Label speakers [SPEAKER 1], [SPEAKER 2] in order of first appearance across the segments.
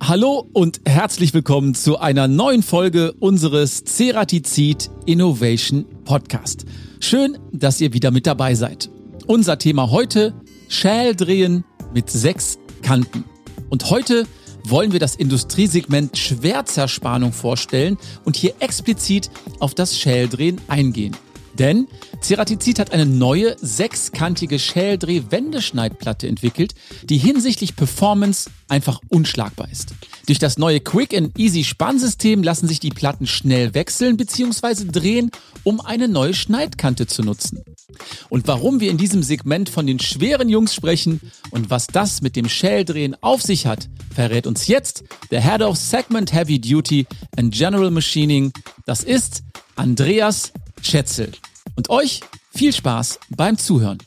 [SPEAKER 1] Hallo und herzlich willkommen zu einer neuen Folge unseres Ceratizid Innovation Podcast. Schön, dass ihr wieder mit dabei seid. Unser Thema heute, Schäldrehen mit sechs Kanten. Und heute wollen wir das Industriesegment Schwärzerspannung vorstellen und hier explizit auf das Schäldrehen eingehen. Denn Ceratizid hat eine neue sechskantige Schäldreh-Wendeschneidplatte entwickelt, die hinsichtlich Performance einfach unschlagbar ist. Durch das neue Quick and Easy Spannsystem lassen sich die Platten schnell wechseln bzw. drehen, um eine neue Schneidkante zu nutzen. Und warum wir in diesem Segment von den schweren Jungs sprechen und was das mit dem Schäldrehen auf sich hat, verrät uns jetzt der Head of Segment Heavy Duty and General Machining. Das ist Andreas Schätzel. Und euch viel Spaß beim Zuhören.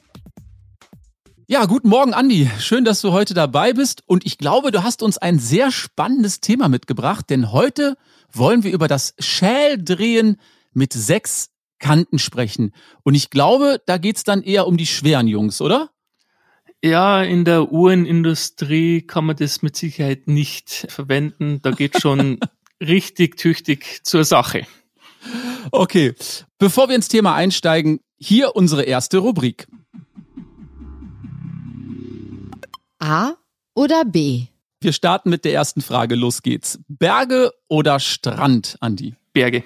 [SPEAKER 1] Ja, guten Morgen, Andi. Schön, dass du heute dabei bist. Und ich glaube, du hast uns ein sehr spannendes Thema mitgebracht, denn heute wollen wir über das Schäldrehen mit sechs Kanten sprechen. Und ich glaube, da geht's dann eher um die schweren Jungs, oder?
[SPEAKER 2] Ja, in der Uhrenindustrie kann man das mit Sicherheit nicht verwenden. Da geht schon richtig tüchtig zur Sache.
[SPEAKER 1] Okay, bevor wir ins Thema einsteigen, hier unsere erste Rubrik.
[SPEAKER 3] A oder B?
[SPEAKER 1] Wir starten mit der ersten Frage. Los geht's. Berge oder Strand, Andi?
[SPEAKER 2] Berge.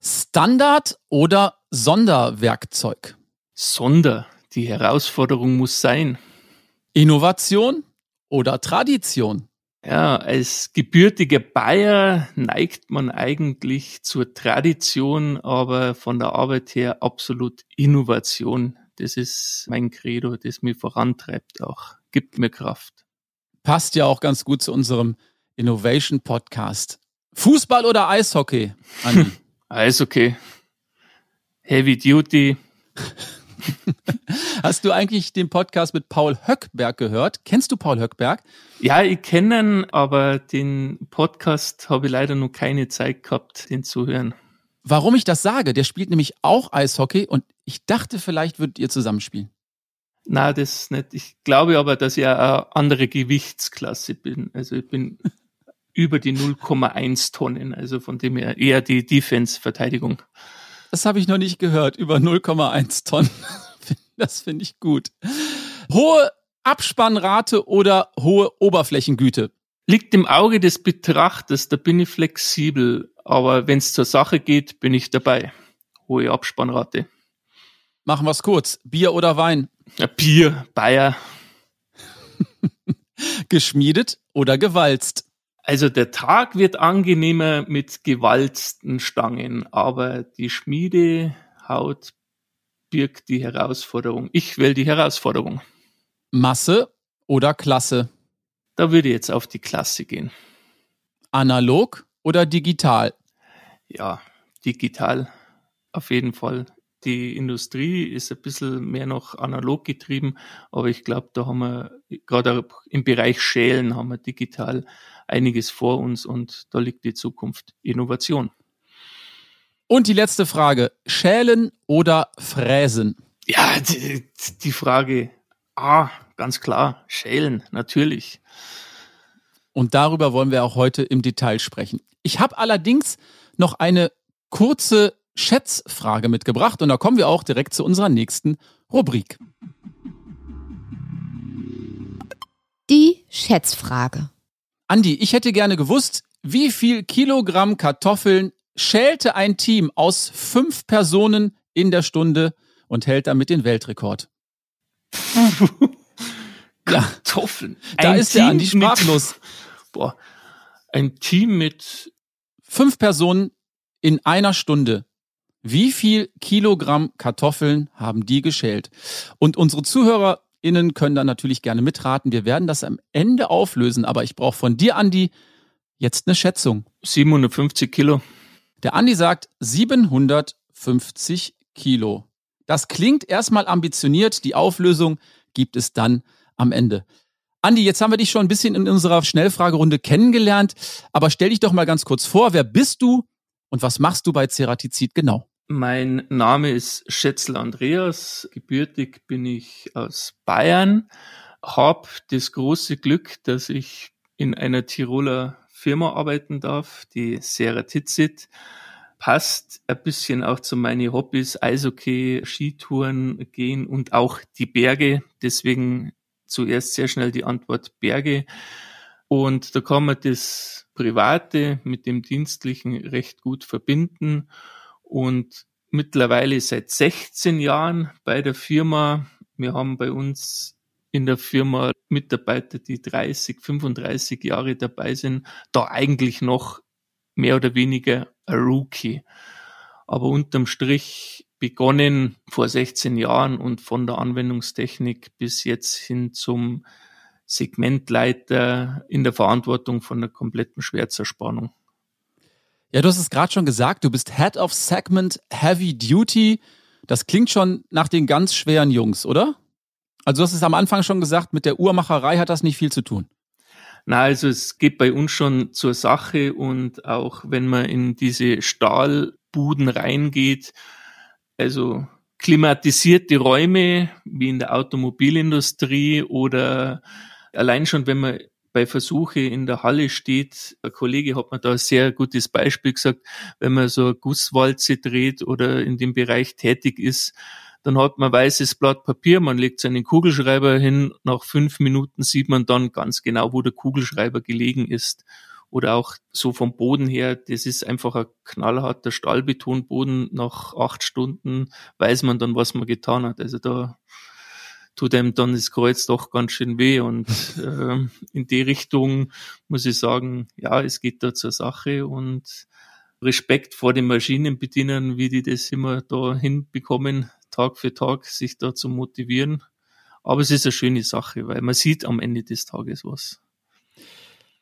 [SPEAKER 1] Standard oder Sonderwerkzeug?
[SPEAKER 2] Sonder. Die Herausforderung muss sein.
[SPEAKER 1] Innovation oder Tradition?
[SPEAKER 2] Ja, als gebürtiger Bayer neigt man eigentlich zur Tradition, aber von der Arbeit her absolut Innovation. Das ist mein Credo, das mich vorantreibt auch, gibt mir Kraft.
[SPEAKER 1] Passt ja auch ganz gut zu unserem Innovation Podcast. Fußball oder Eishockey,
[SPEAKER 2] Andi? Eishockey. Heavy Duty.
[SPEAKER 1] Hast du eigentlich den Podcast mit Paul Höckberg gehört? Kennst du Paul Höckberg?
[SPEAKER 2] Ja, ich kenne ihn, aber den Podcast habe ich leider noch keine Zeit gehabt, den zu hören.
[SPEAKER 1] Warum ich das sage, der spielt nämlich auch Eishockey und ich dachte, vielleicht würdet ihr zusammenspielen.
[SPEAKER 2] Na, das nicht. Ich glaube aber, dass ich eine andere Gewichtsklasse bin. Also ich bin über die 0,1 Tonnen, also von dem her eher die Defense-Verteidigung.
[SPEAKER 1] Das habe ich noch nicht gehört. Über 0,1 Tonnen. Das finde ich gut. Hohe Abspannrate oder hohe Oberflächengüte?
[SPEAKER 2] Liegt im Auge des Betrachters, da bin ich flexibel. Aber wenn es zur Sache geht, bin ich dabei. Hohe Abspannrate.
[SPEAKER 1] Machen wir es kurz. Bier oder Wein?
[SPEAKER 2] Ja, Bier, Bayer.
[SPEAKER 1] Geschmiedet oder gewalzt?
[SPEAKER 2] Also der Tag wird angenehmer mit gewalzten Stangen, aber die Schmiedehaut birgt die Herausforderung. Ich will die Herausforderung.
[SPEAKER 1] Masse oder Klasse?
[SPEAKER 2] Da würde ich jetzt auf die Klasse gehen.
[SPEAKER 1] Analog oder digital?
[SPEAKER 2] Ja, digital. Auf jeden Fall. Die Industrie ist ein bisschen mehr noch analog getrieben, aber ich glaube, da haben wir gerade im Bereich Schälen haben wir digital einiges vor uns und da liegt die Zukunft Innovation.
[SPEAKER 1] Und die letzte Frage, schälen oder fräsen?
[SPEAKER 2] Ja, die, die Frage, ah, ganz klar, schälen, natürlich.
[SPEAKER 1] Und darüber wollen wir auch heute im Detail sprechen. Ich habe allerdings noch eine kurze Schätzfrage mitgebracht und da kommen wir auch direkt zu unserer nächsten Rubrik.
[SPEAKER 3] Die Schätzfrage.
[SPEAKER 1] Andi, ich hätte gerne gewusst, wie viel Kilogramm Kartoffeln schälte ein Team aus fünf Personen in der Stunde und hält damit den Weltrekord?
[SPEAKER 2] Kartoffeln.
[SPEAKER 1] Ja, da ist Team der Andi sprachlos.
[SPEAKER 2] Mit, boah, ein Team mit
[SPEAKER 1] fünf Personen in einer Stunde. Wie viel Kilogramm Kartoffeln haben die geschält? Und unsere Zuhörer Innen können dann natürlich gerne mitraten. Wir werden das am Ende auflösen, aber ich brauche von dir, Andi, jetzt eine Schätzung.
[SPEAKER 2] 750 Kilo.
[SPEAKER 1] Der Andi sagt 750 Kilo. Das klingt erstmal ambitioniert. Die Auflösung gibt es dann am Ende. Andi, jetzt haben wir dich schon ein bisschen in unserer Schnellfragerunde kennengelernt, aber stell dich doch mal ganz kurz vor, wer bist du und was machst du bei Ceratizid genau?
[SPEAKER 2] Mein Name ist Schätzl Andreas. Gebürtig bin ich aus Bayern. Hab das große Glück, dass ich in einer Tiroler Firma arbeiten darf, die Seratizid. Passt ein bisschen auch zu meinen Hobbys, Eishockey, Skitouren gehen und auch die Berge. Deswegen zuerst sehr schnell die Antwort Berge. Und da kann man das Private mit dem Dienstlichen recht gut verbinden. Und mittlerweile seit 16 Jahren bei der Firma. Wir haben bei uns in der Firma Mitarbeiter, die 30, 35 Jahre dabei sind, da eigentlich noch mehr oder weniger ein Rookie. Aber unterm Strich begonnen vor 16 Jahren und von der Anwendungstechnik bis jetzt hin zum Segmentleiter in der Verantwortung von der kompletten Schwerzerspannung.
[SPEAKER 1] Ja, du hast es gerade schon gesagt, du bist Head of Segment Heavy Duty. Das klingt schon nach den ganz schweren Jungs, oder? Also du hast es am Anfang schon gesagt, mit der Uhrmacherei hat das nicht viel zu tun.
[SPEAKER 2] Na, also es geht bei uns schon zur Sache und auch wenn man in diese Stahlbuden reingeht, also klimatisierte Räume wie in der Automobilindustrie oder allein schon, wenn man bei Versuche in der Halle steht, ein Kollege hat mir da ein sehr gutes Beispiel gesagt, wenn man so eine Gusswalze dreht oder in dem Bereich tätig ist, dann hat man weißes Blatt Papier, man legt seinen Kugelschreiber hin, nach fünf Minuten sieht man dann ganz genau, wo der Kugelschreiber gelegen ist. Oder auch so vom Boden her, das ist einfach ein knallharter Stahlbetonboden. Nach acht Stunden weiß man dann, was man getan hat. Also da tut einem dann das Kreuz doch ganz schön weh. Und äh, in die Richtung muss ich sagen, ja, es geht da zur Sache und Respekt vor den Maschinenbedienern, wie die das immer da hinbekommen, Tag für Tag sich da zu motivieren. Aber es ist eine schöne Sache, weil man sieht am Ende des Tages was.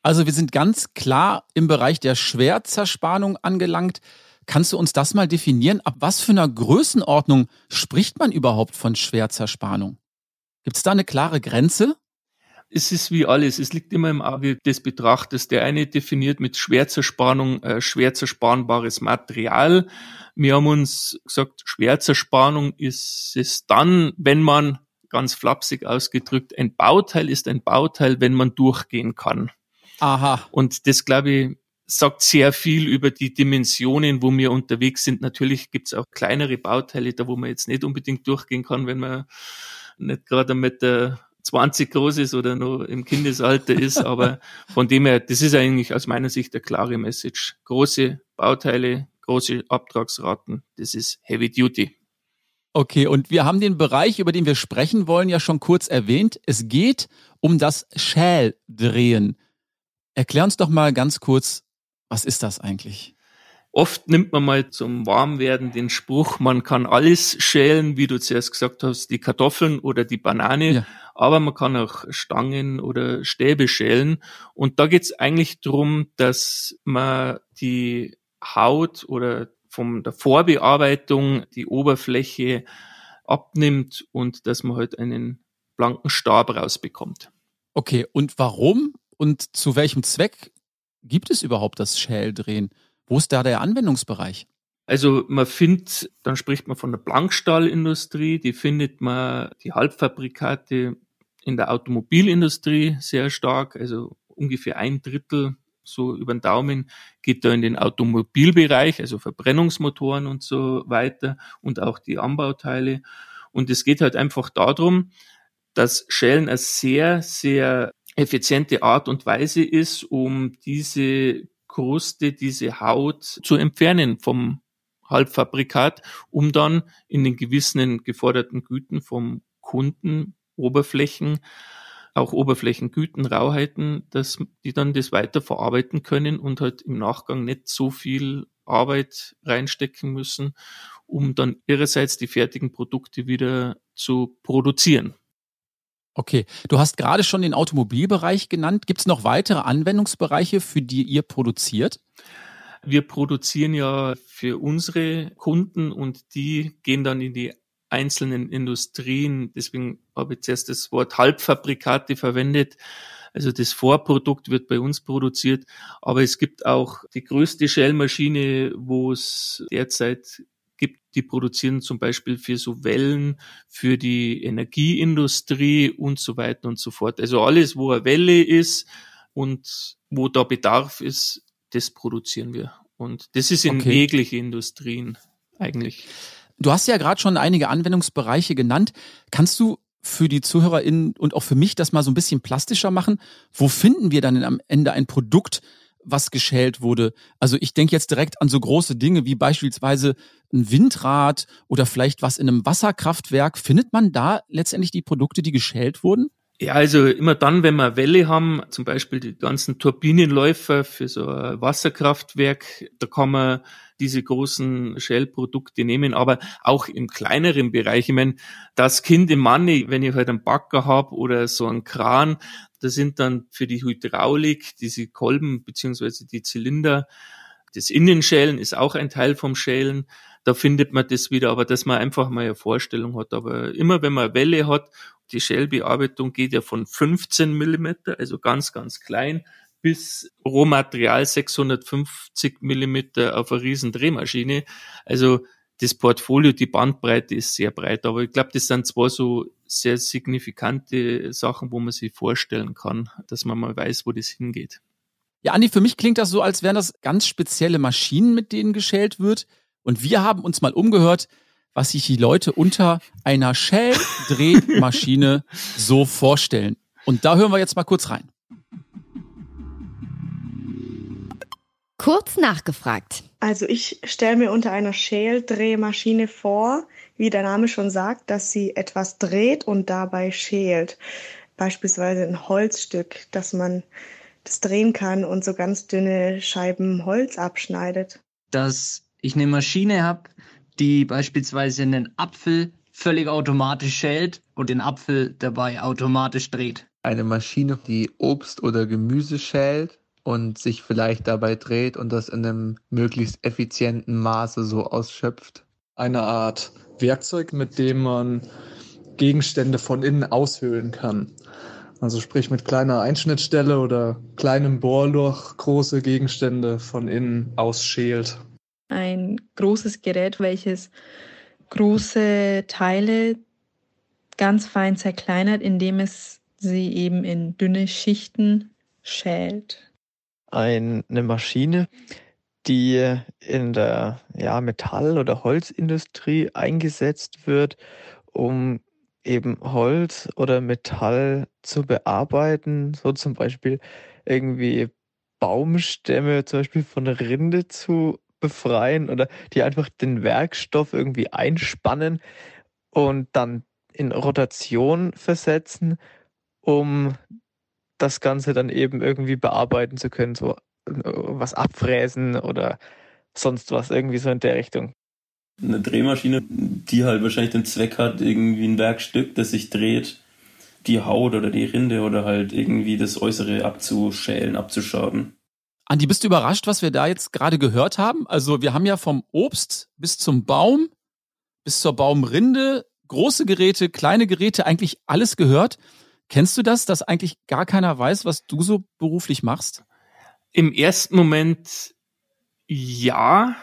[SPEAKER 1] Also wir sind ganz klar im Bereich der Schwerzerspannung angelangt. Kannst du uns das mal definieren? Ab was für einer Größenordnung spricht man überhaupt von Schwerzerspannung? Gibt es da eine klare Grenze?
[SPEAKER 2] Es ist wie alles, es liegt immer im Auge des Betrachters. Der eine definiert mit Schwerzerspannung äh, schwer zerspanbares Material. Wir haben uns gesagt, Schwerzerspannung ist es dann, wenn man, ganz flapsig ausgedrückt, ein Bauteil ist ein Bauteil, wenn man durchgehen kann.
[SPEAKER 1] Aha.
[SPEAKER 2] Und das, glaube ich, sagt sehr viel über die Dimensionen, wo wir unterwegs sind. Natürlich gibt es auch kleinere Bauteile, da wo man jetzt nicht unbedingt durchgehen kann, wenn man nicht gerade mit der 20 groß ist oder noch im Kindesalter ist, aber von dem her, das ist eigentlich aus meiner Sicht eine klare Message. Große Bauteile, große Abtragsraten, das ist Heavy Duty.
[SPEAKER 1] Okay, und wir haben den Bereich, über den wir sprechen wollen, ja schon kurz erwähnt. Es geht um das Schäldrehen. Erklär uns doch mal ganz kurz, was ist das eigentlich?
[SPEAKER 2] Oft nimmt man mal zum Warmwerden den Spruch, man kann alles schälen, wie du zuerst gesagt hast, die Kartoffeln oder die Banane, ja. aber man kann auch Stangen oder Stäbe schälen. Und da geht's eigentlich drum, dass man die Haut oder von der Vorbearbeitung die Oberfläche abnimmt und dass man halt einen blanken Stab rausbekommt.
[SPEAKER 1] Okay, und warum und zu welchem Zweck gibt es überhaupt das Schäldrehen? Wo ist da der Anwendungsbereich?
[SPEAKER 2] Also man findet, dann spricht man von der Blankstahlindustrie, die findet man die Halbfabrikate in der Automobilindustrie sehr stark, also ungefähr ein Drittel so über den Daumen geht da in den Automobilbereich, also Verbrennungsmotoren und so weiter und auch die Anbauteile. Und es geht halt einfach darum, dass Schellen eine sehr, sehr effiziente Art und Weise ist, um diese Kruste, diese Haut zu entfernen vom Halbfabrikat, um dann in den gewissen geforderten Güten vom Kunden Oberflächen, auch Oberflächengüten, Rauheiten, dass die dann das weiter verarbeiten können und halt im Nachgang nicht so viel Arbeit reinstecken müssen, um dann ihrerseits die fertigen Produkte wieder zu produzieren.
[SPEAKER 1] Okay, du hast gerade schon den Automobilbereich genannt. Gibt es noch weitere Anwendungsbereiche, für die ihr produziert?
[SPEAKER 2] Wir produzieren ja für unsere Kunden und die gehen dann in die einzelnen Industrien. Deswegen habe ich zuerst das Wort Halbfabrikate verwendet. Also das Vorprodukt wird bei uns produziert, aber es gibt auch die größte Shell-Maschine, wo es derzeit gibt, die produzieren zum Beispiel für so Wellen, für die Energieindustrie und so weiter und so fort. Also alles, wo eine Welle ist, und wo da Bedarf ist, das produzieren wir. Und das ist in
[SPEAKER 1] Okay.
[SPEAKER 2] jegliche Industrien eigentlich.
[SPEAKER 1] Du hast ja gerade schon einige Anwendungsbereiche genannt. Kannst du für die ZuhörerInnen und auch für mich das mal so ein bisschen plastischer machen? Wo finden wir dann am Ende ein Produkt, was geschält wurde? Also ich denke jetzt direkt an so große Dinge wie beispielsweise ein Windrad oder vielleicht was in einem Wasserkraftwerk. Findet man da letztendlich die Produkte, die geschält wurden?
[SPEAKER 2] Ja, also immer dann, wenn wir Welle haben, zum Beispiel die ganzen Turbinenläufer für so ein Wasserkraftwerk, da kann man diese großen Shell-Produkte nehmen, aber auch im kleineren Bereich. Ich meine, das Kind im Manne, wenn ich halt einen Bagger habe oder so einen Kran, da sind dann für die Hydraulik diese Kolben beziehungsweise die Zylinder, das Innenschälen ist auch ein Teil vom Schälen. Da findet man das wieder, aber dass man einfach mal eine Vorstellung hat. Aber immer wenn man Welle hat, die Shell-Bearbeitung geht ja von 15 Millimeter, also ganz, ganz klein, bis Rohmaterial 650 Millimeter auf einer riesen Drehmaschine. Also das Portfolio, die Bandbreite ist sehr breit, aber ich glaube, das sind zwar so sehr signifikante Sachen, wo man sich vorstellen kann, dass man mal weiß, wo das hingeht.
[SPEAKER 1] Ja, Andi, für mich klingt das so, als wären das ganz spezielle Maschinen, mit denen geschält wird. Und wir haben uns mal umgehört, was sich die Leute unter einer Shell-Drehmaschine so vorstellen. Und da hören wir jetzt mal kurz rein.
[SPEAKER 3] Kurz nachgefragt.
[SPEAKER 4] Also ich stelle mir unter einer Schäldrehmaschine vor, wie der Name schon sagt, dass sie etwas dreht und dabei schält. Beispielsweise ein Holzstück, dass man das drehen kann und so ganz dünne Scheiben Holz abschneidet.
[SPEAKER 5] dass ich eine Maschine habe, die beispielsweise einen Apfel völlig automatisch schält und den Apfel dabei automatisch dreht.
[SPEAKER 6] eine Maschine, die Obst oder Gemüse schält und sich vielleicht dabei dreht und das in einem möglichst effizienten Maße so ausschöpft.
[SPEAKER 7] eine Art Werkzeug, mit dem man Gegenstände von innen aushöhlen kann. Also sprich mit kleiner Einschnittstelle oder kleinem Bohrloch große Gegenstände von innen ausschält.
[SPEAKER 8] ein großes Gerät, welches große Teile ganz fein zerkleinert, indem es sie eben in dünne Schichten schält.
[SPEAKER 9] Eine Maschine, die in der ja, Metall- oder Holzindustrie eingesetzt wird, um eben Holz oder Metall zu bearbeiten, so zum Beispiel irgendwie Baumstämme zum Beispiel von Rinde zu befreien oder die einfach den Werkstoff irgendwie einspannen und dann in Rotation versetzen, um das Ganze dann eben irgendwie bearbeiten zu können, so äh, was abfräsen oder sonst was, irgendwie so in der Richtung.
[SPEAKER 10] Eine Drehmaschine, die halt wahrscheinlich den Zweck hat, irgendwie ein Werkstück, das sich dreht, die Haut oder die Rinde oder halt irgendwie das Äußere abzuschälen, abzuschaben.
[SPEAKER 1] Andi, bist du überrascht, was wir da jetzt gerade gehört haben? Also wir haben ja vom Obst bis zum Baum, bis zur Baumrinde, große Geräte, kleine Geräte, eigentlich alles gehört. Kennst du das, dass eigentlich gar keiner weiß, was du so beruflich machst?
[SPEAKER 2] Im ersten Moment ja,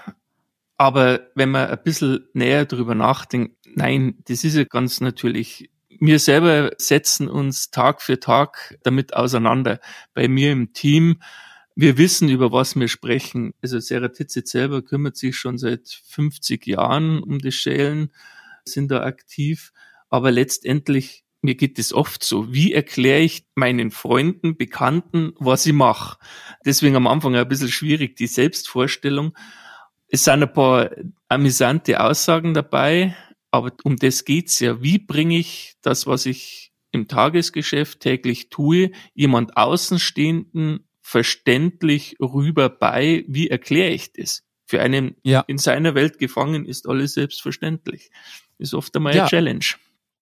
[SPEAKER 2] aber wenn man ein bisschen näher drüber nachdenkt, nein, das ist ja ganz natürlich. Wir selber setzen uns Tag für Tag damit auseinander. Bei mir im Team, wir wissen, über was wir sprechen. Also Sarah Titzit selber kümmert sich schon seit 50 Jahren um das Schälen, sind da aktiv. Aber letztendlich, mir geht es oft so. Wie erkläre ich meinen Freunden, Bekannten, was ich mache? Deswegen am Anfang ein bisschen schwierig, die Selbstvorstellung. Es sind ein paar amüsante Aussagen dabei, aber um das geht's ja. Wie bringe ich das, was ich im Tagesgeschäft täglich tue, jemand Außenstehenden verständlich rüber bei? Wie erkläre ich das? Für einen
[SPEAKER 1] Ja.
[SPEAKER 2] in seiner Welt gefangen ist alles selbstverständlich. Ist oft einmal
[SPEAKER 1] Ja.
[SPEAKER 2] eine Challenge.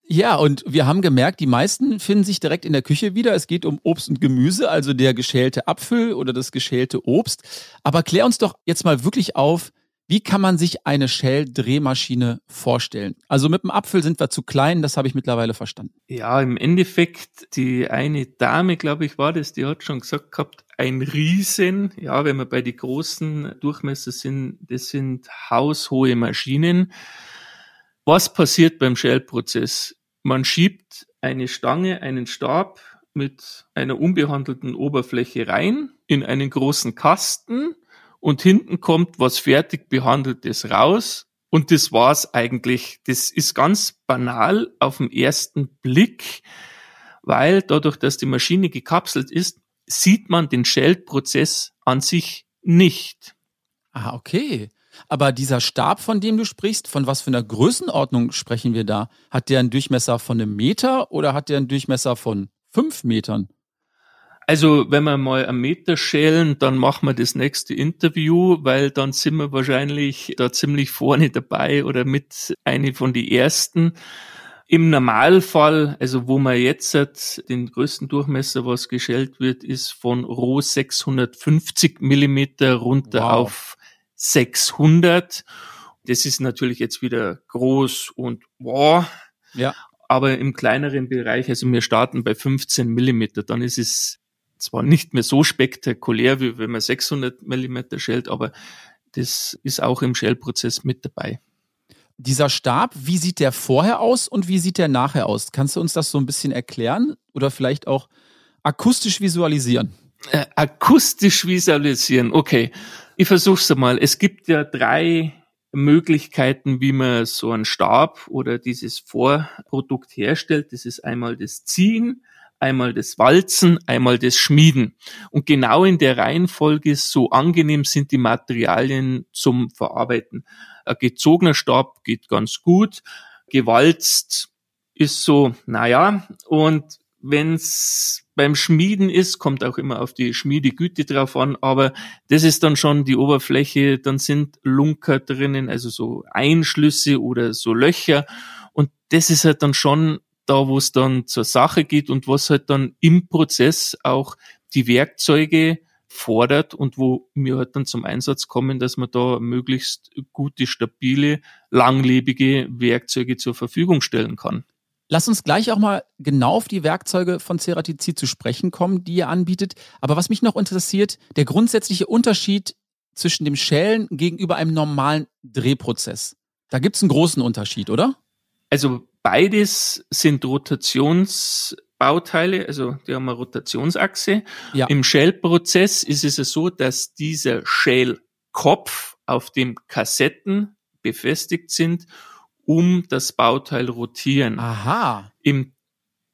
[SPEAKER 1] Ja, und wir haben gemerkt, die meisten finden sich direkt in der Küche wieder. Es geht um Obst und Gemüse, also der geschälte Apfel oder das geschälte Obst. Aber klär uns doch jetzt mal wirklich auf, wie kann man sich eine Shell-Drehmaschine vorstellen? Also mit dem Apfel sind wir zu klein, das habe ich mittlerweile verstanden.
[SPEAKER 2] Ja, im Endeffekt, die eine Dame, glaube ich, war das, die hat schon gesagt gehabt, ein Riesen, ja, wenn wir bei die großen Durchmesser sind, das sind haushohe Maschinen. Was passiert beim Shell-Prozess? Man schiebt eine Stange, einen Stab mit einer unbehandelten Oberfläche rein in einen großen Kasten und hinten kommt was fertig behandeltes raus und das war's eigentlich. Das ist ganz banal auf den ersten Blick, weil dadurch, dass die Maschine gekapselt ist, sieht man den Shell-Prozess an sich nicht.
[SPEAKER 1] Ah, okay. Aber dieser Stab, von dem du sprichst, von was für einer Größenordnung sprechen wir da? Hat der einen Durchmesser von einem Meter oder hat der einen Durchmesser von fünf Metern?
[SPEAKER 2] Also, wenn wir mal einen Meter schälen, dann machen wir das nächste Interview, weil dann sind wir wahrscheinlich da ziemlich vorne dabei oder mit eine von den ersten. Im Normalfall, also wo man jetzt den größten Durchmesser, was geschält wird, ist von roh 650 Millimeter runter wow. auf 600. Das ist natürlich jetzt wieder groß und wow. Ja. Aber im kleineren Bereich, also wir starten bei 15 Millimeter, dann ist es zwar nicht mehr so spektakulär, wie wenn man 600 Millimeter schält, aber das ist auch im Schälprozess mit dabei.
[SPEAKER 1] Dieser Stab, wie sieht der vorher aus und wie sieht der nachher aus? Kannst du uns das so ein bisschen erklären oder vielleicht auch akustisch visualisieren?
[SPEAKER 2] Äh, akustisch visualisieren, okay. Ich versuch's einmal. Es gibt ja drei Möglichkeiten, wie man so einen Stab oder dieses Vorprodukt herstellt. Das ist einmal das Ziehen, einmal das Walzen, einmal das Schmieden. Und genau in der Reihenfolge so angenehm sind die Materialien zum Verarbeiten. Ein gezogener Stab geht ganz gut. Gewalzt ist so, naja. Und wenn's beim Schmieden ist, kommt auch immer auf die Schmiedegüte drauf an, aber das ist dann schon die Oberfläche, dann sind Lunker drinnen, also so Einschlüsse oder so Löcher. Und das ist halt dann schon da, wo es dann zur Sache geht und was halt dann im Prozess auch die Werkzeuge fordert und wo wir halt dann zum Einsatz kommen, dass man da möglichst gute, stabile, langlebige Werkzeuge zur Verfügung stellen kann.
[SPEAKER 1] Lass uns gleich auch mal genau auf die Werkzeuge von Ceratizid zu sprechen kommen, die ihr anbietet. Aber was mich noch interessiert, der grundsätzliche Unterschied zwischen dem Schälen gegenüber einem normalen Drehprozess. Da gibt es einen großen Unterschied, oder?
[SPEAKER 2] Also beides sind Rotations Bauteile, also die haben eine Rotationsachse. Ja. Im Shell-Prozess ist es so, dass dieser Shell-Kopf auf dem Kassetten befestigt sind, um das Bauteil rotieren.
[SPEAKER 1] Aha.
[SPEAKER 2] Im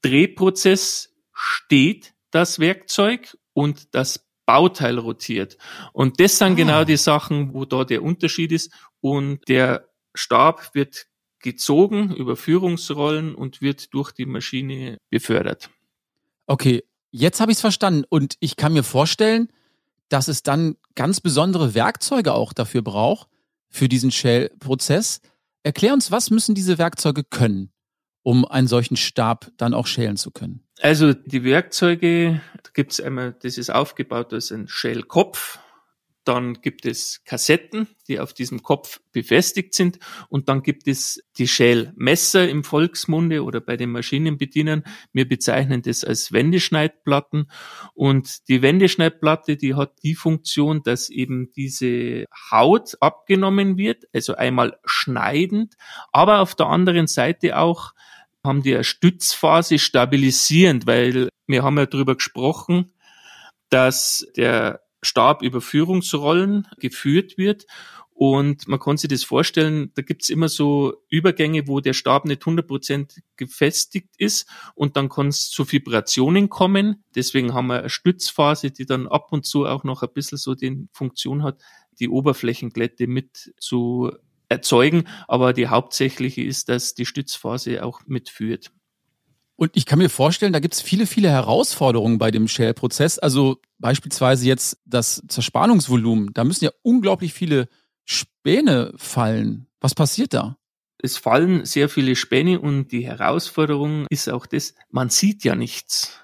[SPEAKER 2] Drehprozess steht das Werkzeug und das Bauteil rotiert. Und das sind genau ah. genau die Sachen, wo da der Unterschied ist. Und der Stab wird gezogen über Führungsrollen und wird durch die Maschine befördert.
[SPEAKER 1] Okay, jetzt habe ich es verstanden und ich kann mir vorstellen, dass es dann ganz besondere Werkzeuge auch dafür braucht, für diesen Shell-Prozess. Erklär uns, was müssen diese Werkzeuge können, um einen solchen Stab dann auch schälen zu können?
[SPEAKER 2] Also die Werkzeuge, da gibt es einmal, das ist aufgebaut als ein Shell-Kopf, dann gibt es Kassetten, die auf diesem Kopf befestigt sind. Und dann gibt es die Schälmesser im Volksmunde oder bei den Maschinenbedienern. Wir bezeichnen das als Wendeschneidplatten. Und die Wendeschneidplatte, die hat die Funktion, dass eben diese Haut abgenommen wird, also einmal schneidend, aber auf der anderen Seite auch haben die eine Stützphase stabilisierend, weil wir haben ja darüber gesprochen, dass der Stab über Führungsrollen geführt wird. Und man kann sich das vorstellen, da gibt's immer so Übergänge, wo der Stab nicht 100% gefestigt ist und dann kann es zu Vibrationen kommen. Deswegen haben wir eine Stützphase, die dann ab und zu auch noch ein bisschen so die Funktion hat, die Oberflächenglätte mit zu erzeugen. Aber die hauptsächliche ist, dass die Stützphase auch mitführt.
[SPEAKER 1] Und ich kann mir vorstellen, da gibt es viele, viele Herausforderungen bei dem Shell-Prozess. Also beispielsweise jetzt das Zerspannungsvolumen. Da müssen ja unglaublich viele Späne fallen. Was passiert da?
[SPEAKER 2] Es fallen sehr viele Späne und die Herausforderung ist auch das, man sieht ja nichts.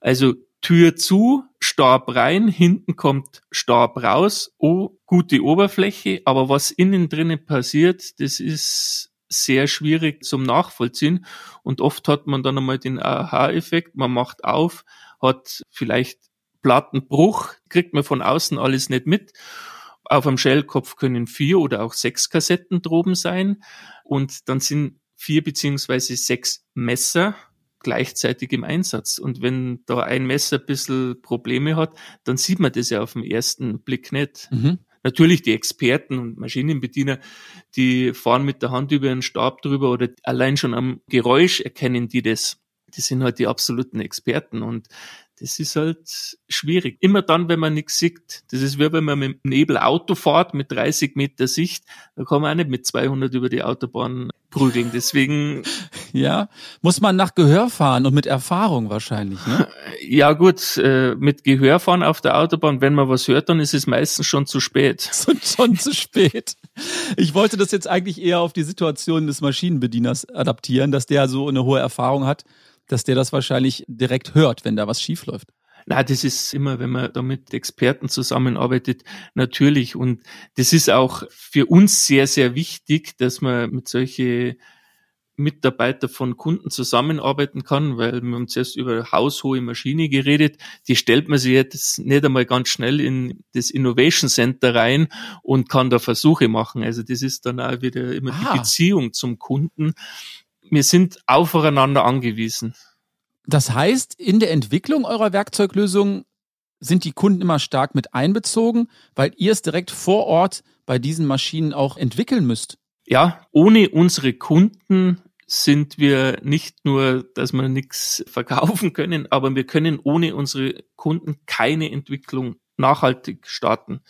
[SPEAKER 2] Also Tür zu, Stab rein, hinten kommt Stab raus, oh, gute Oberfläche, aber was innen drinnen passiert, das ist sehr schwierig zum Nachvollziehen. Und oft hat man dann einmal den Aha-Effekt, man macht auf, hat vielleicht Plattenbruch, kriegt man von außen alles nicht mit. Auf einem Shellkopf können vier oder auch sechs Kassetten droben sein. Und dann sind vier beziehungsweise sechs Messer gleichzeitig im Einsatz. Und wenn da ein Messer ein bisschen Probleme hat, dann sieht man das ja auf den ersten Blick nicht. Mhm. Natürlich die Experten und Maschinenbediener, die fahren mit der Hand über einen Stab drüber oder allein schon am Geräusch erkennen die das. Die sind halt die absoluten Experten und das ist halt schwierig. Immer dann, wenn man nichts sieht. Das ist wie wenn man mit dem Nebel Auto fährt mit 30 Meter Sicht, da kann man auch nicht mit 200 über die Autobahn prügeln. Deswegen.
[SPEAKER 1] Ja, muss man nach Gehör fahren und mit Erfahrung wahrscheinlich, ne?
[SPEAKER 2] Ja gut, äh, mit Gehör fahren auf der Autobahn, wenn man was hört, dann ist es meistens schon zu spät.
[SPEAKER 1] schon zu spät. Ich wollte das jetzt eigentlich eher auf die Situation des Maschinenbedieners adaptieren, dass der so eine hohe Erfahrung hat dass der das wahrscheinlich direkt hört, wenn da was schief läuft.
[SPEAKER 2] Na, das ist immer, wenn man da mit Experten zusammenarbeitet, natürlich. Und das ist auch für uns sehr, sehr wichtig, dass man mit solche Mitarbeiter von Kunden zusammenarbeiten kann, weil wir haben zuerst über haushohe Maschine geredet. Die stellt man sich jetzt nicht einmal ganz schnell in das Innovation Center rein und kann da Versuche machen. Also das ist dann auch wieder immer ah. die Beziehung zum Kunden wir sind aufeinander angewiesen.
[SPEAKER 1] Das heißt, in der Entwicklung eurer Werkzeuglösung sind die Kunden immer stark mit einbezogen, weil ihr es direkt vor Ort bei diesen Maschinen auch entwickeln müsst.
[SPEAKER 2] Ja, ohne unsere Kunden sind wir nicht nur, dass wir nichts verkaufen können, aber wir können ohne unsere Kunden keine Entwicklung nachhaltig starten.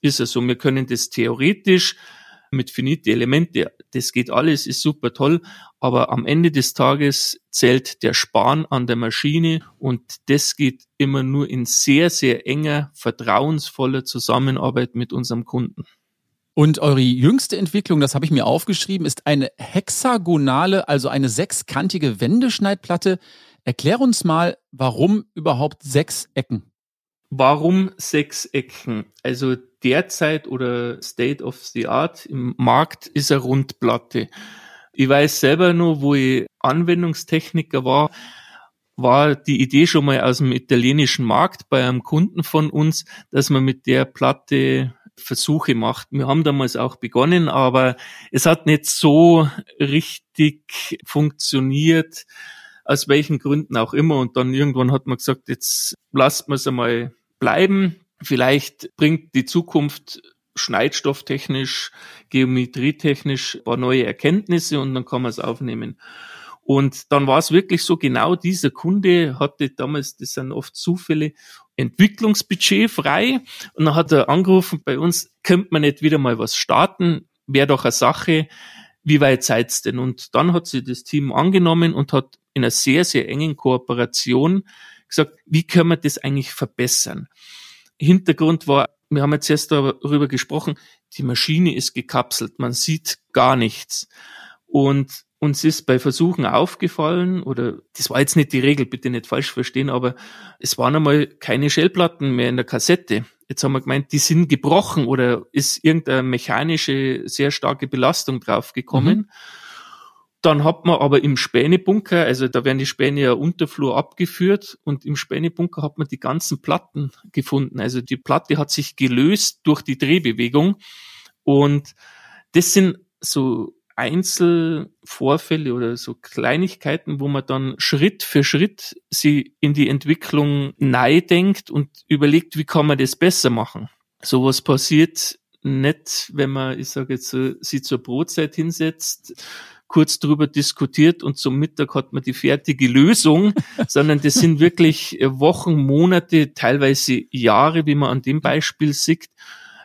[SPEAKER 2] Ist es so, wir können das theoretisch mit finite Elemente, das geht alles, ist super toll, aber am Ende des Tages zählt der Sparen an der Maschine und das geht immer nur in sehr, sehr enger, vertrauensvoller Zusammenarbeit mit unserem Kunden.
[SPEAKER 1] Und eure jüngste Entwicklung, das habe ich mir aufgeschrieben, ist eine hexagonale, also eine sechskantige Wendeschneidplatte. Erklär uns mal, warum überhaupt sechs Ecken?
[SPEAKER 2] Warum sechs Ecken? Also derzeit oder State of the Art im Markt ist eine Rundplatte. Ich weiß selber nur, wo ich Anwendungstechniker war, war die Idee schon mal aus dem italienischen Markt bei einem Kunden von uns, dass man mit der Platte Versuche macht. Wir haben damals auch begonnen, aber es hat nicht so richtig funktioniert, aus welchen Gründen auch immer. Und dann irgendwann hat man gesagt, jetzt lasst man es einmal bleiben. Vielleicht bringt die Zukunft schneidstofftechnisch, geometrietechnisch ein paar neue Erkenntnisse und dann kann man es aufnehmen. Und dann war es wirklich so, genau dieser Kunde hatte damals, das sind oft Zufälle, Entwicklungsbudget frei. Und dann hat er angerufen bei uns, könnte man nicht wieder mal was starten? Wäre doch eine Sache. Wie weit seid's denn? Und dann hat sie das Team angenommen und hat in einer sehr, sehr engen Kooperation gesagt, wie können wir das eigentlich verbessern? Hintergrund war, wir haben jetzt erst darüber gesprochen, die Maschine ist gekapselt, man sieht gar nichts. Und uns ist bei Versuchen aufgefallen, oder das war jetzt nicht die Regel, bitte nicht falsch verstehen, aber es waren einmal keine Schellplatten mehr in der Kassette. Jetzt haben wir gemeint, die sind gebrochen oder ist irgendeine mechanische, sehr starke Belastung draufgekommen. Mhm. Dann hat man aber im Spänebunker, also da werden die Späne ja Unterflur abgeführt und im Spänebunker hat man die ganzen Platten gefunden. Also die Platte hat sich gelöst durch die Drehbewegung und das sind so Einzelvorfälle oder so Kleinigkeiten, wo man dann Schritt für Schritt sie in die Entwicklung neu denkt und überlegt, wie kann man das besser machen. Sowas passiert nicht, wenn man, ich sage jetzt, sie zur Brotzeit hinsetzt, kurz drüber diskutiert und zum Mittag hat man die fertige Lösung, sondern das sind wirklich Wochen, Monate, teilweise Jahre, wie man an dem Beispiel sieht,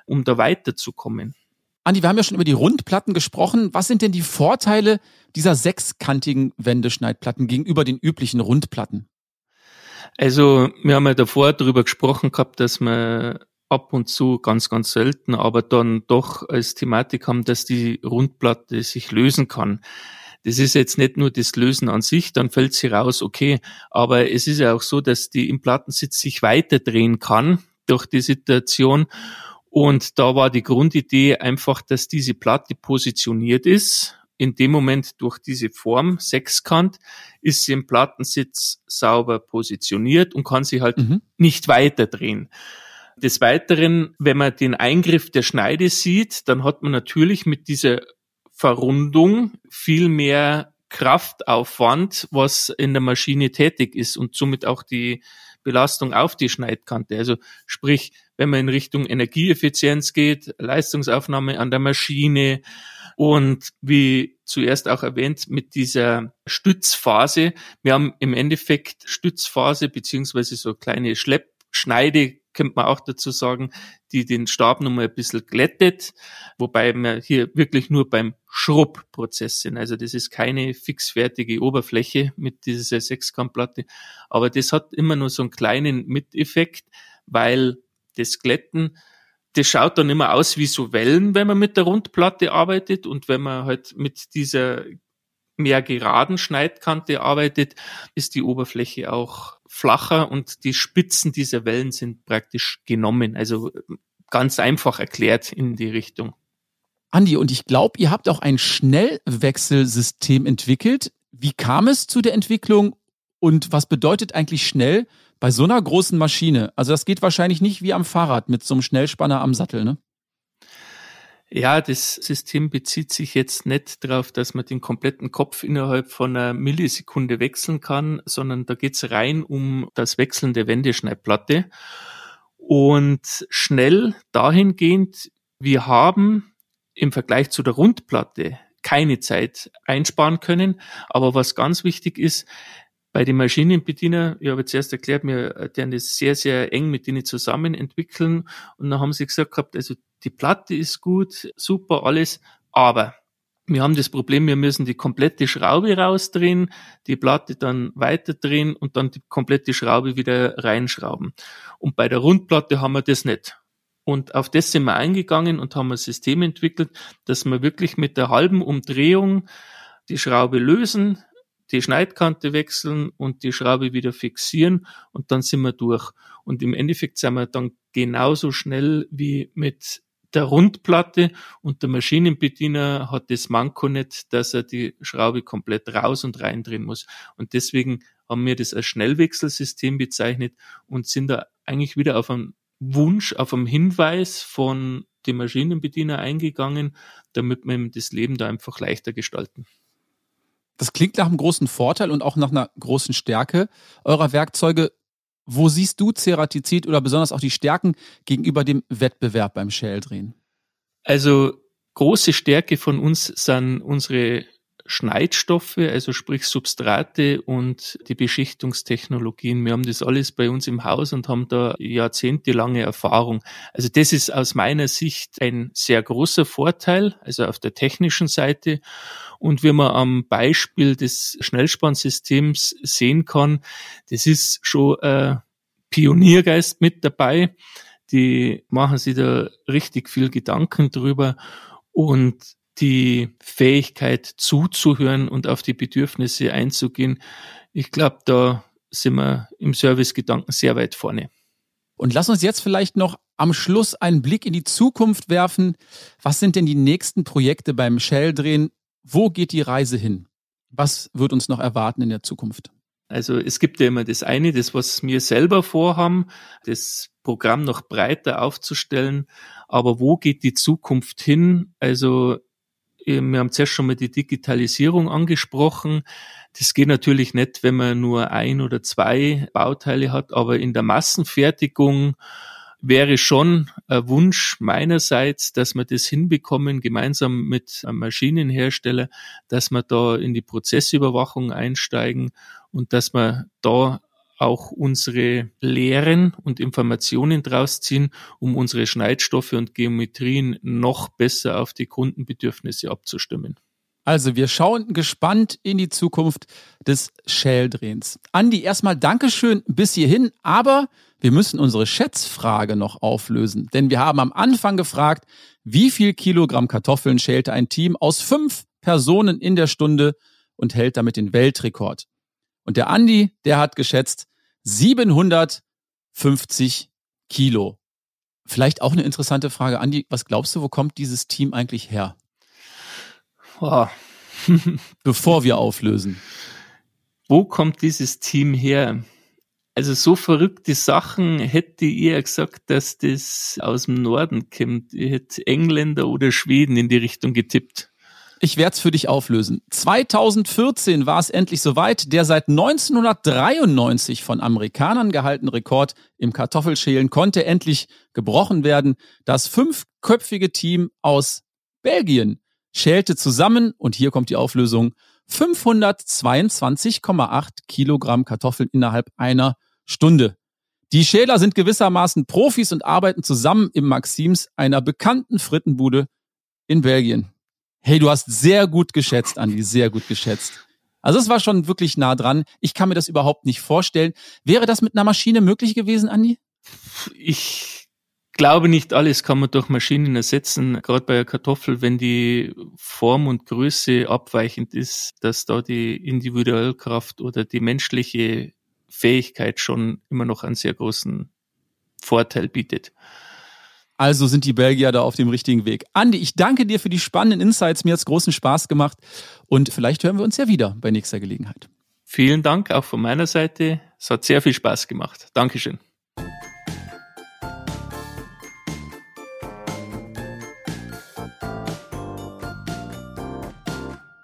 [SPEAKER 2] um da weiterzukommen.
[SPEAKER 1] Andi, wir haben ja schon über die Rundplatten gesprochen. Was sind denn die Vorteile dieser sechskantigen Wendeschneidplatten gegenüber den üblichen Rundplatten?
[SPEAKER 2] Also, wir haben ja davor darüber gesprochen gehabt, dass man ab und zu, ganz, ganz selten, aber dann doch als Thematik haben, dass die Rundplatte sich lösen kann. Das ist jetzt nicht nur das Lösen an sich, dann fällt sie raus, okay. Aber es ist ja auch so, dass die im Plattensitz sich weiter drehen kann durch die Situation. Und da war die Grundidee einfach, dass diese Platte positioniert ist. In dem Moment durch diese Form, Sechskant, ist sie im Plattensitz sauber positioniert und kann sie halt mhm. nicht weiter drehen. Des Weiteren, wenn man den Eingriff der Schneide sieht, dann hat man natürlich mit dieser Verrundung viel mehr Kraftaufwand, was in der Maschine tätig ist und somit auch die Belastung auf die Schneidkante. Also sprich, wenn man in Richtung Energieeffizienz geht, Leistungsaufnahme an der Maschine und wie zuerst auch erwähnt mit dieser Stützphase. Wir haben im Endeffekt Stützphase beziehungsweise so kleine Schleppschneide könnte man auch dazu sagen, die den Stab nochmal ein bisschen glättet, wobei wir hier wirklich nur beim Schrubbprozess sind. Also das ist keine fixfertige Oberfläche mit dieser Sechskantplatte, aber das hat immer nur so einen kleinen Miteffekt, weil das Glätten, das schaut dann immer aus wie so Wellen, wenn man mit der Rundplatte arbeitet und wenn man halt mit dieser mehr geraden Schneidkante arbeitet, ist die Oberfläche auch flacher und die Spitzen dieser Wellen sind praktisch genommen. Also ganz einfach erklärt in die Richtung.
[SPEAKER 1] Andi, und ich glaube, ihr habt auch ein Schnellwechselsystem entwickelt. Wie kam es zu der Entwicklung und was bedeutet eigentlich schnell bei so einer großen Maschine? Also das geht wahrscheinlich nicht wie am Fahrrad mit so einem Schnellspanner am Sattel, ne?
[SPEAKER 2] Ja, das System bezieht sich jetzt nicht darauf, dass man den kompletten Kopf innerhalb von einer Millisekunde wechseln kann, sondern da geht's rein um das Wechseln der Wendeschneidplatte. Und schnell dahingehend, wir haben im Vergleich zu der Rundplatte keine Zeit einsparen können. Aber was ganz wichtig ist, bei den Maschinenbediener, ich habe jetzt erst erklärt, wir werden das sehr, sehr eng mit denen zusammen entwickeln. Und dann haben sie gesagt gehabt, also die Platte ist gut, super, alles, aber wir haben das Problem, wir müssen die komplette Schraube rausdrehen, die Platte dann weiterdrehen und dann die komplette Schraube wieder reinschrauben. Und bei der Rundplatte haben wir das nicht. Und auf das sind wir eingegangen und haben ein System entwickelt, dass wir wirklich mit der halben Umdrehung die Schraube lösen, die Schneidkante wechseln und die Schraube wieder fixieren und dann sind wir durch. Und im Endeffekt sind wir dann genauso schnell wie mit der Rundplatte und der Maschinenbediener hat das Manko nicht, dass er die Schraube komplett raus und reindrehen muss. Und deswegen haben wir das als Schnellwechselsystem bezeichnet und sind da eigentlich wieder auf einen Wunsch, auf einen Hinweis von dem Maschinenbediener eingegangen, damit wir das Leben da einfach leichter gestalten.
[SPEAKER 1] Das klingt nach einem großen Vorteil und auch nach einer großen Stärke eurer Werkzeuge. Wo siehst du Ceratizid oder besonders auch die Stärken gegenüber dem Wettbewerb beim Shell-Drehen?
[SPEAKER 2] Also große Stärke von uns sind unsere Schneidstoffe, also sprich Substrate und die Beschichtungstechnologien. Wir haben das alles bei uns im Haus und haben da jahrzehntelange Erfahrung. Also das ist aus meiner Sicht ein sehr großer Vorteil, also auf der technischen Seite. Und wie man am Beispiel des Schnellspannsystems sehen kann, das ist schon äh, Pioniergeist mit dabei. Die machen sich da richtig viel Gedanken drüber und die Fähigkeit zuzuhören und auf die Bedürfnisse einzugehen. Ich glaube, da sind wir im Servicegedanken sehr weit vorne.
[SPEAKER 1] Und lass uns jetzt vielleicht noch am Schluss einen Blick in die Zukunft werfen. Was sind denn die nächsten Projekte beim Shell-Drehen? Wo geht die Reise hin? Was wird uns noch erwarten in der Zukunft?
[SPEAKER 2] Also es gibt ja immer das eine, das was wir selber vorhaben, das Programm noch breiter aufzustellen. Aber wo geht die Zukunft hin? Also wir haben zuerst schon mal die Digitalisierung angesprochen. Das geht natürlich nicht, wenn man nur ein oder zwei Bauteile hat, aber in der Massenfertigung wäre schon ein Wunsch meinerseits, dass wir das hinbekommen, gemeinsam mit einem Maschinenhersteller, dass wir da in die Prozessüberwachung einsteigen und dass wir da auch unsere Lehren und Informationen draus ziehen, um unsere Schneidstoffe und Geometrien noch besser auf die Kundenbedürfnisse abzustimmen.
[SPEAKER 1] Also wir schauen gespannt in die Zukunft des Shell-Drehens. Andi, erstmal Dankeschön bis hierhin, aber wir müssen unsere Schätzfrage noch auflösen, denn wir haben am Anfang gefragt, wie viel Kilogramm Kartoffeln schälte ein Team aus fünf Personen in der Stunde und hält damit den Weltrekord. Und der Andi, der hat geschätzt 750 Kilo. Vielleicht auch eine interessante Frage. Andi, was glaubst du, wo kommt dieses Team eigentlich her? Oh. Bevor wir auflösen.
[SPEAKER 2] Wo kommt dieses Team her? Also so verrückte Sachen hätte ich eher gesagt, dass das aus dem Norden kommt. Ich hätte Engländer oder Schweden in die Richtung getippt.
[SPEAKER 1] Ich werde es für dich auflösen. 2014 war es endlich soweit. Der seit 1993 von Amerikanern gehaltene Rekord im Kartoffelschälen konnte endlich gebrochen werden. Das fünfköpfige Team aus Belgien schälte zusammen, und hier kommt die Auflösung, 522,8 Kilogramm Kartoffeln innerhalb einer Stunde. Die Schäler sind gewissermaßen Profis und arbeiten zusammen im Maxims, einer bekannten Frittenbude in Belgien. Hey, du hast sehr gut geschätzt, Andi, sehr gut geschätzt. Also es war schon wirklich nah dran. Ich kann mir das überhaupt nicht vorstellen. Wäre das mit einer Maschine möglich gewesen, Andi?
[SPEAKER 2] Ich glaube nicht alles kann man durch Maschinen ersetzen. Gerade bei der Kartoffel, wenn die Form und Größe abweichend ist, dass da die Individualkraft oder die menschliche Fähigkeit schon immer noch einen sehr großen Vorteil bietet.
[SPEAKER 1] Also sind die Belgier da auf dem richtigen Weg. Andi, ich danke dir für die spannenden Insights. Mir hat es großen Spaß gemacht. Und vielleicht hören wir uns ja wieder bei nächster Gelegenheit.
[SPEAKER 2] Vielen Dank auch von meiner Seite. Es hat sehr viel Spaß gemacht. Dankeschön.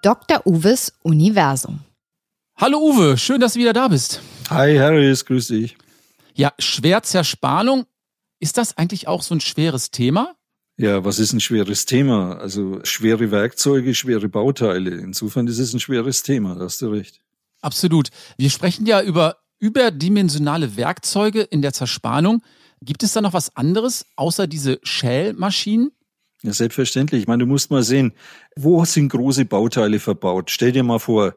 [SPEAKER 3] Dr. Uwes Universum.
[SPEAKER 1] Hallo Uwe, schön, dass du wieder da bist.
[SPEAKER 11] Hi Harris, grüß dich.
[SPEAKER 1] Ja, Schwertzerspanung, ist das eigentlich auch so ein schweres Thema?
[SPEAKER 11] Ja, was ist ein schweres Thema? Also schwere Werkzeuge, schwere Bauteile. Insofern ist es ein schweres Thema, da hast du recht.
[SPEAKER 1] Absolut. Wir sprechen ja über überdimensionale Werkzeuge in der Zerspannung. Gibt es da noch was anderes außer diese Shell-Maschinen?
[SPEAKER 11] Ja, selbstverständlich. Ich meine, du musst mal sehen, wo sind große Bauteile verbaut? Stell dir mal vor,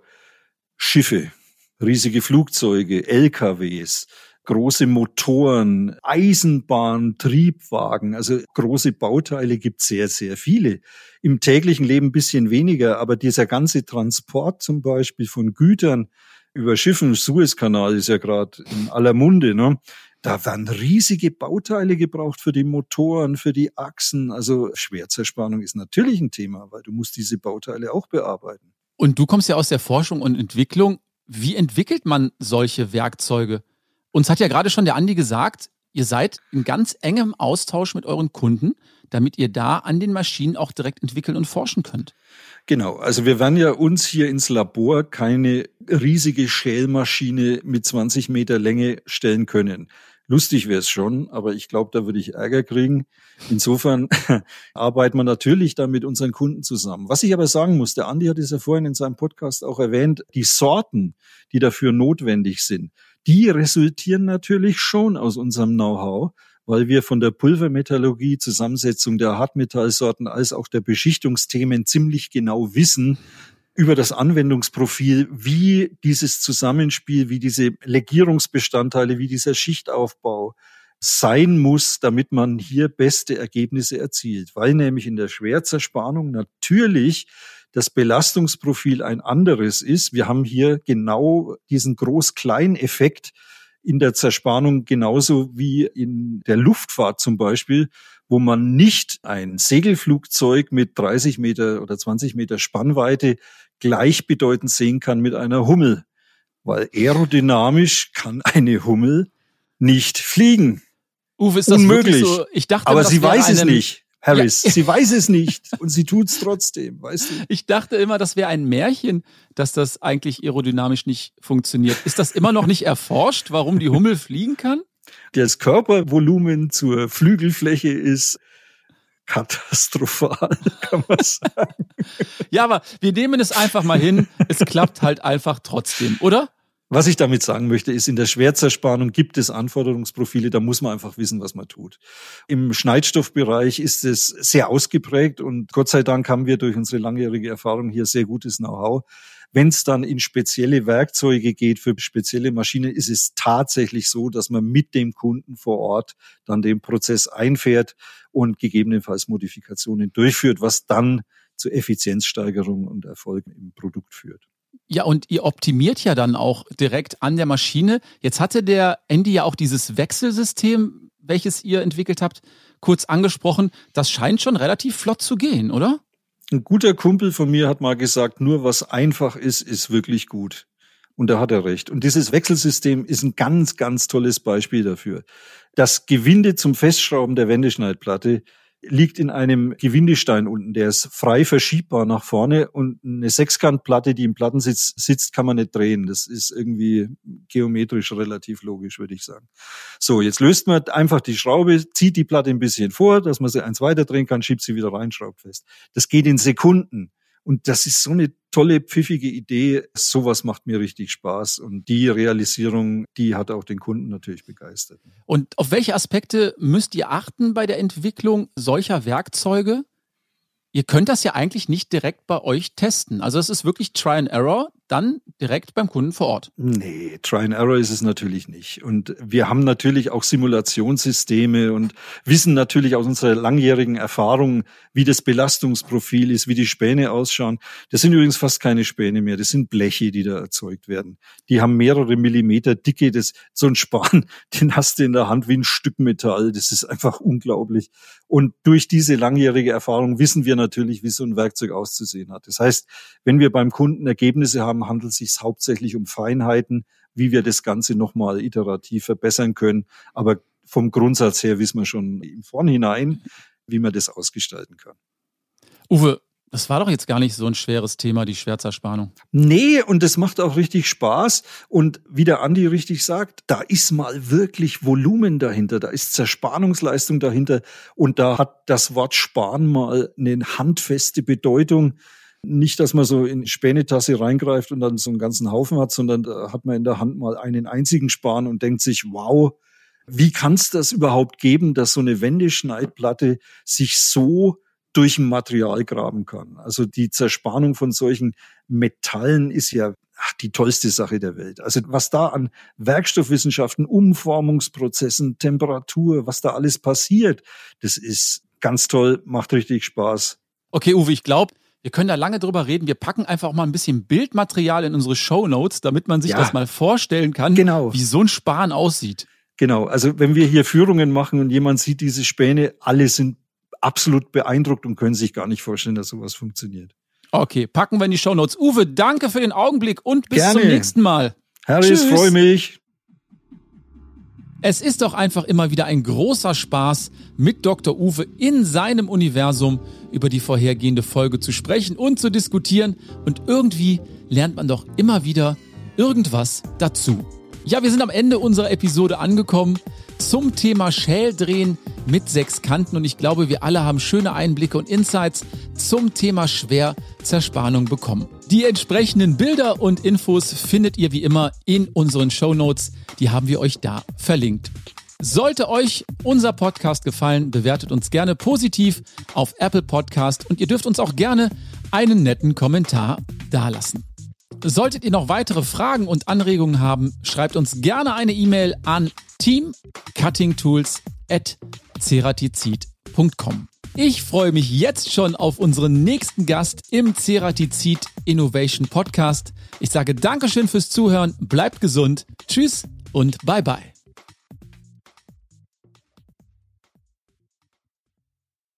[SPEAKER 11] Schiffe, riesige Flugzeuge, LKWs, große Motoren, Eisenbahn, Triebwagen, also große Bauteile gibt sehr, sehr viele. Im täglichen Leben ein bisschen weniger, aber dieser ganze Transport zum Beispiel von Gütern über Schiffen, Suezkanal ist ja gerade in aller Munde, ne? Da werden riesige Bauteile gebraucht für die Motoren, für die Achsen. Also Schwerzerspannung ist natürlich ein Thema, weil du musst diese Bauteile auch bearbeiten.
[SPEAKER 1] Und du kommst ja aus der Forschung und Entwicklung. Wie entwickelt man solche Werkzeuge? Uns hat ja gerade schon der Andi gesagt, ihr seid in ganz engem Austausch mit euren Kunden, damit ihr da an den Maschinen auch direkt entwickeln und forschen könnt.
[SPEAKER 11] Genau, also wir werden ja uns hier ins Labor keine riesige Schälmaschine mit 20 Meter Länge stellen können. Lustig wäre es schon, aber ich glaube, da würde ich Ärger kriegen. Insofern arbeiten wir natürlich da mit unseren Kunden zusammen. Was ich aber sagen muss, der Andi hat es ja vorhin in seinem Podcast auch erwähnt, die Sorten, die dafür notwendig sind, die resultieren natürlich schon aus unserem Know-how, weil wir von der Pulvermetallurgie, Zusammensetzung der Hartmetallsorten als auch der Beschichtungsthemen ziemlich genau wissen, über das Anwendungsprofil, wie dieses Zusammenspiel, wie diese Legierungsbestandteile, wie dieser Schichtaufbau sein muss, damit man hier beste Ergebnisse erzielt. Weil nämlich in der Schwerzerspannung natürlich das Belastungsprofil ein anderes ist. Wir haben hier genau diesen Groß-Klein-Effekt in der Zerspannung genauso wie in der Luftfahrt zum Beispiel, wo man nicht ein Segelflugzeug mit 30 Meter oder 20 Meter Spannweite gleichbedeutend sehen kann mit einer Hummel, weil aerodynamisch kann eine Hummel nicht fliegen.
[SPEAKER 1] Uwe, ist das Unmöglich. So? Ich dachte,
[SPEAKER 11] aber sie weiß es nicht. Harris, ja. sie weiß es nicht und sie tut es trotzdem, weißt du?
[SPEAKER 1] Ich dachte immer, das wäre ein Märchen, dass das eigentlich aerodynamisch nicht funktioniert. Ist das immer noch nicht erforscht, warum die Hummel fliegen kann?
[SPEAKER 11] Das Körpervolumen zur Flügelfläche ist katastrophal, kann man sagen.
[SPEAKER 1] ja, aber wir nehmen es einfach mal hin. Es klappt halt einfach trotzdem, oder?
[SPEAKER 11] Was ich damit sagen möchte, ist, in der Schwertzerspanung gibt es Anforderungsprofile, da muss man einfach wissen, was man tut. Im Schneidstoffbereich ist es sehr ausgeprägt und Gott sei Dank haben wir durch unsere langjährige Erfahrung hier sehr gutes Know-how. Wenn es dann in spezielle Werkzeuge geht für spezielle Maschinen, ist es tatsächlich so, dass man mit dem Kunden vor Ort dann den Prozess einfährt und gegebenenfalls Modifikationen durchführt, was dann zu Effizienzsteigerung und Erfolg im Produkt führt.
[SPEAKER 1] Ja, und ihr optimiert ja dann auch direkt an der Maschine. Jetzt hatte der Andy ja auch dieses Wechselsystem, welches ihr entwickelt habt, kurz angesprochen. Das scheint schon relativ flott zu gehen, oder?
[SPEAKER 11] Ein guter Kumpel von mir hat mal gesagt, nur was einfach ist, ist wirklich gut. Und da hat er recht. Und dieses Wechselsystem ist ein ganz, ganz tolles Beispiel dafür. Das Gewinde zum Festschrauben der Wendeschneidplatte liegt in einem Gewindestein unten. Der ist frei verschiebbar nach vorne und eine Sechskantplatte, die im Plattensitz sitzt, kann man nicht drehen. Das ist irgendwie geometrisch relativ logisch, würde ich sagen. So, jetzt löst man einfach die Schraube, zieht die Platte ein bisschen vor, dass man sie eins weiter drehen kann, schiebt sie wieder rein, schraubt fest. Das geht in Sekunden. Und das ist so eine tolle, pfiffige Idee. Sowas macht mir richtig Spaß. Und die Realisierung, die hat auch den Kunden natürlich begeistert.
[SPEAKER 1] Und auf welche Aspekte müsst ihr achten bei der Entwicklung solcher Werkzeuge? Ihr könnt das ja eigentlich nicht direkt bei euch testen. Also es ist wirklich Try and Error dann direkt beim Kunden vor Ort.
[SPEAKER 11] Nee, Try and Error ist es natürlich nicht. Und wir haben natürlich auch Simulationssysteme und wissen natürlich aus unserer langjährigen Erfahrung, wie das Belastungsprofil ist, wie die Späne ausschauen. Das sind übrigens fast keine Späne mehr, das sind Bleche, die da erzeugt werden. Die haben mehrere Millimeter Dicke. Das, so ein Span, den hast du in der Hand wie ein Stück Metall. Das ist einfach unglaublich. Und durch diese langjährige Erfahrung wissen wir natürlich, wie so ein Werkzeug auszusehen hat. Das heißt, wenn wir beim Kunden Ergebnisse haben, haben, handelt es sich hauptsächlich um Feinheiten, wie wir das Ganze nochmal iterativ verbessern können. Aber vom Grundsatz her wissen wir schon im Vornhinein, wie man das ausgestalten kann.
[SPEAKER 1] Uwe, das war doch jetzt gar nicht so ein schweres Thema, die Schwärzerspannung.
[SPEAKER 11] Nee, und das macht auch richtig Spaß. Und wie der Andi richtig sagt, da ist mal wirklich Volumen dahinter, da ist Zerspannungsleistung dahinter und da hat das Wort Sparen mal eine handfeste Bedeutung. Nicht, dass man so in Spänetasse reingreift und dann so einen ganzen Haufen hat, sondern da hat man in der Hand mal einen einzigen Span und denkt sich, wow, wie kann es das überhaupt geben, dass so eine Wendeschneidplatte sich so durch ein Material graben kann? Also die Zerspannung von solchen Metallen ist ja ach, die tollste Sache der Welt. Also was da an Werkstoffwissenschaften, Umformungsprozessen, Temperatur, was da alles passiert, das ist ganz toll, macht richtig Spaß.
[SPEAKER 1] Okay, Uwe, ich glaube, wir können da lange drüber reden. Wir packen einfach auch mal ein bisschen Bildmaterial in unsere Show Notes, damit man sich ja. das mal vorstellen kann,
[SPEAKER 11] genau.
[SPEAKER 1] wie so ein Span aussieht.
[SPEAKER 11] Genau. Also wenn wir hier Führungen machen und jemand sieht diese Späne, alle sind absolut beeindruckt und können sich gar nicht vorstellen, dass sowas funktioniert.
[SPEAKER 1] Okay, packen wir in die Show Notes. Uwe, danke für den Augenblick und bis Gerne. zum nächsten Mal.
[SPEAKER 11] Harris, freue mich.
[SPEAKER 1] Es ist doch einfach immer wieder ein großer Spaß, mit Dr. Uwe in seinem Universum über die vorhergehende Folge zu sprechen und zu diskutieren. Und irgendwie lernt man doch immer wieder irgendwas dazu. Ja, wir sind am Ende unserer Episode angekommen zum Thema Schäldrehen mit sechs Kanten und ich glaube, wir alle haben schöne Einblicke und Insights zum Thema Schwerzerspanung bekommen. Die entsprechenden Bilder und Infos findet ihr wie immer in unseren Show Notes. Die haben wir euch da verlinkt. Sollte euch unser Podcast gefallen, bewertet uns gerne positiv auf Apple Podcast und ihr dürft uns auch gerne einen netten Kommentar dalassen. Solltet ihr noch weitere Fragen und Anregungen haben, schreibt uns gerne eine E-Mail an teamcuttingtools.ceratizid.com. Ich freue mich jetzt schon auf unseren nächsten Gast im Ceratizid Innovation Podcast. Ich sage Dankeschön fürs Zuhören, bleibt gesund, tschüss und bye bye.